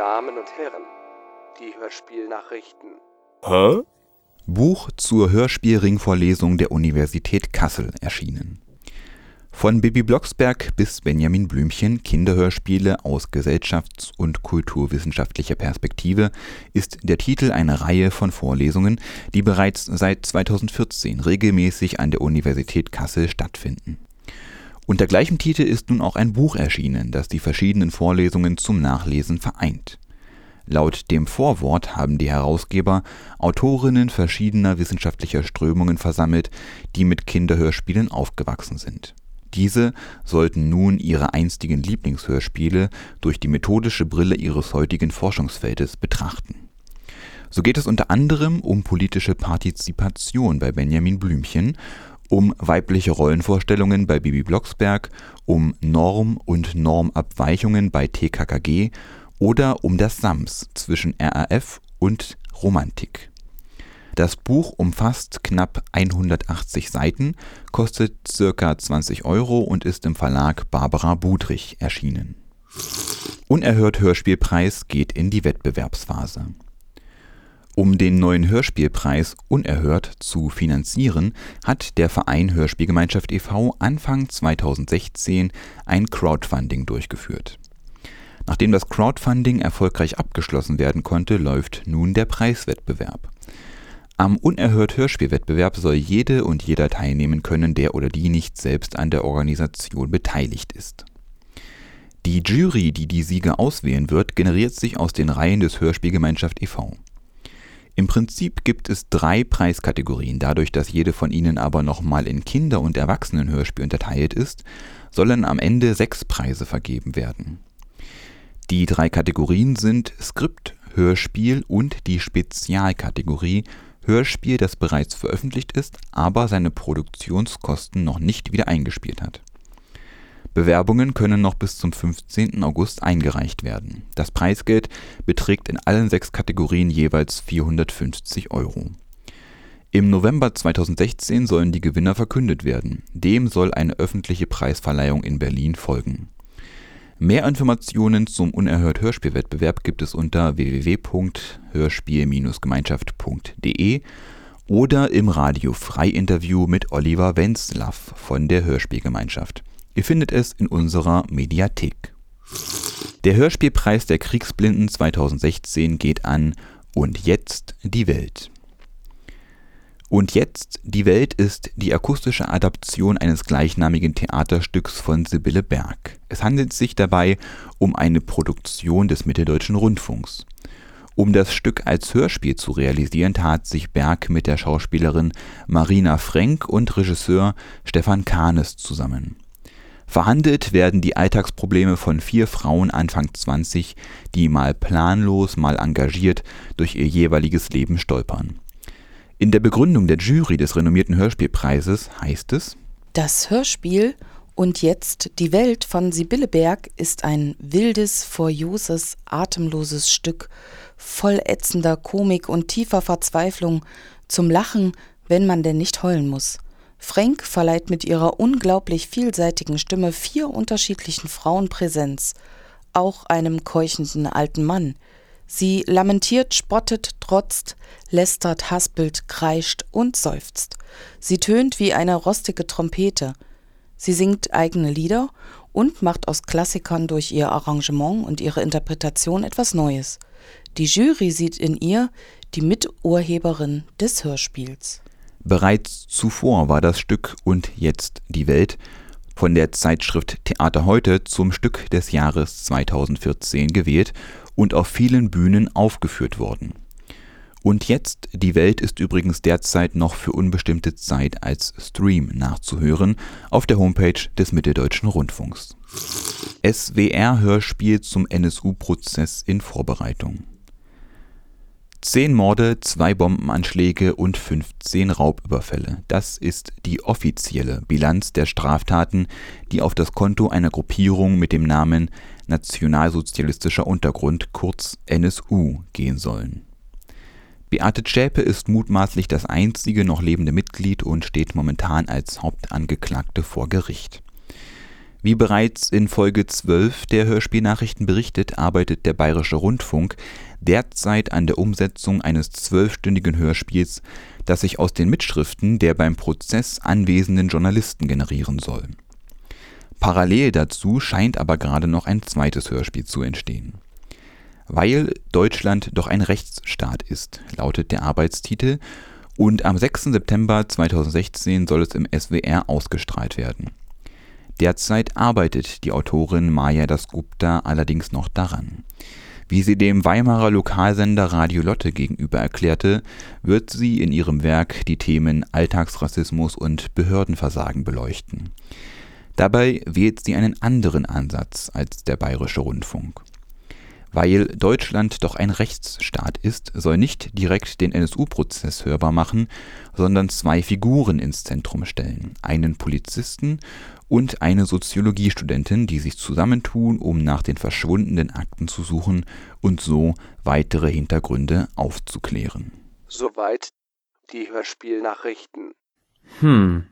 Damen und Herren, die Hörspielnachrichten. Hä? Buch zur Hörspielringvorlesung der Universität Kassel erschienen. Von Bibi Blocksberg bis Benjamin Blümchen Kinderhörspiele aus gesellschafts- und kulturwissenschaftlicher Perspektive ist der Titel einer Reihe von Vorlesungen, die bereits seit 2014 regelmäßig an der Universität Kassel stattfinden. Unter gleichem Titel ist nun auch ein Buch erschienen, das die verschiedenen Vorlesungen zum Nachlesen vereint. Laut dem Vorwort haben die Herausgeber Autorinnen verschiedener wissenschaftlicher Strömungen versammelt, die mit Kinderhörspielen aufgewachsen sind diese sollten nun ihre einstigen Lieblingshörspiele durch die methodische Brille ihres heutigen Forschungsfeldes betrachten. So geht es unter anderem um politische Partizipation bei Benjamin Blümchen, um weibliche Rollenvorstellungen bei Bibi Blocksberg, um Norm und Normabweichungen bei TKKG oder um das Sams zwischen RAF und Romantik das Buch umfasst knapp 180 Seiten, kostet ca. 20 Euro und ist im Verlag Barbara Budrich erschienen. Unerhört Hörspielpreis geht in die Wettbewerbsphase. Um den neuen Hörspielpreis Unerhört zu finanzieren, hat der Verein Hörspielgemeinschaft e.V. Anfang 2016 ein Crowdfunding durchgeführt. Nachdem das Crowdfunding erfolgreich abgeschlossen werden konnte, läuft nun der Preiswettbewerb. Am Unerhört Hörspielwettbewerb soll jede und jeder teilnehmen können, der oder die nicht selbst an der Organisation beteiligt ist. Die Jury, die die Sieger auswählen wird, generiert sich aus den Reihen des Hörspielgemeinschaft e.V. Im Prinzip gibt es drei Preiskategorien. Dadurch, dass jede von ihnen aber nochmal in Kinder- und Erwachsenenhörspiel unterteilt ist, sollen am Ende sechs Preise vergeben werden. Die drei Kategorien sind Skript, Hörspiel und die Spezialkategorie Hörspiel, das bereits veröffentlicht ist, aber seine Produktionskosten noch nicht wieder eingespielt hat. Bewerbungen können noch bis zum 15. August eingereicht werden. Das Preisgeld beträgt in allen sechs Kategorien jeweils 450 Euro. Im November 2016 sollen die Gewinner verkündet werden. Dem soll eine öffentliche Preisverleihung in Berlin folgen Mehr Informationen zum Unerhört Hörspielwettbewerb gibt es unter www.hörspiel-gemeinschaft.de oder im Radio Frei-Interview mit Oliver Wenzlaff von der Hörspielgemeinschaft. Ihr findet es in unserer Mediathek. Der Hörspielpreis der Kriegsblinden 2016 geht an Und jetzt die Welt. Und jetzt Die Welt ist die akustische Adaption eines gleichnamigen Theaterstücks von Sibylle Berg. Es handelt sich dabei um eine Produktion des Mitteldeutschen Rundfunks. Um das Stück als Hörspiel zu realisieren, tat sich Berg mit der Schauspielerin Marina Frenk und Regisseur Stefan Kahnes zusammen. Verhandelt werden die Alltagsprobleme von vier Frauen Anfang 20, die mal planlos, mal engagiert durch ihr jeweiliges Leben stolpern. In der Begründung der Jury des renommierten Hörspielpreises heißt es: Das Hörspiel und jetzt die Welt von Sibylle Berg ist ein wildes, furioses, atemloses Stück, voll ätzender Komik und tiefer Verzweiflung, zum Lachen, wenn man denn nicht heulen muss. Frank verleiht mit ihrer unglaublich vielseitigen Stimme vier unterschiedlichen Frauen Präsenz, auch einem keuchenden alten Mann, Sie lamentiert, spottet, trotzt, lästert, haspelt, kreischt und seufzt. Sie tönt wie eine rostige Trompete. Sie singt eigene Lieder und macht aus Klassikern durch ihr Arrangement und ihre Interpretation etwas Neues. Die Jury sieht in ihr die Miturheberin des Hörspiels. Bereits zuvor war das Stück Und jetzt die Welt von der Zeitschrift Theater heute zum Stück des Jahres 2014 gewählt und auf vielen Bühnen aufgeführt worden. Und jetzt, die Welt ist übrigens derzeit noch für unbestimmte Zeit als Stream nachzuhören auf der Homepage des Mitteldeutschen Rundfunks. SWR-Hörspiel zum NSU-Prozess in Vorbereitung. Zehn Morde, zwei Bombenanschläge und 15 Raubüberfälle. Das ist die offizielle Bilanz der Straftaten, die auf das Konto einer Gruppierung mit dem Namen Nationalsozialistischer Untergrund kurz NSU gehen sollen. Beate Zschäpe ist mutmaßlich das einzige noch lebende Mitglied und steht momentan als Hauptangeklagte vor Gericht. Wie bereits in Folge 12 der Hörspielnachrichten berichtet, arbeitet der Bayerische Rundfunk derzeit an der Umsetzung eines zwölfstündigen Hörspiels, das sich aus den Mitschriften der beim Prozess anwesenden Journalisten generieren soll. Parallel dazu scheint aber gerade noch ein zweites Hörspiel zu entstehen. Weil Deutschland doch ein Rechtsstaat ist, lautet der Arbeitstitel, und am 6. September 2016 soll es im SWR ausgestrahlt werden. Derzeit arbeitet die Autorin Maya Dasgupta allerdings noch daran. Wie sie dem Weimarer Lokalsender Radio Lotte gegenüber erklärte, wird sie in ihrem Werk die Themen Alltagsrassismus und Behördenversagen beleuchten. Dabei wählt sie einen anderen Ansatz als der Bayerische Rundfunk. Weil Deutschland doch ein Rechtsstaat ist, soll nicht direkt den NSU-Prozess hörbar machen, sondern zwei Figuren ins Zentrum stellen. Einen Polizisten und eine Soziologiestudentin, die sich zusammentun, um nach den verschwundenen Akten zu suchen und so weitere Hintergründe aufzuklären. Soweit die Hörspielnachrichten. Hm.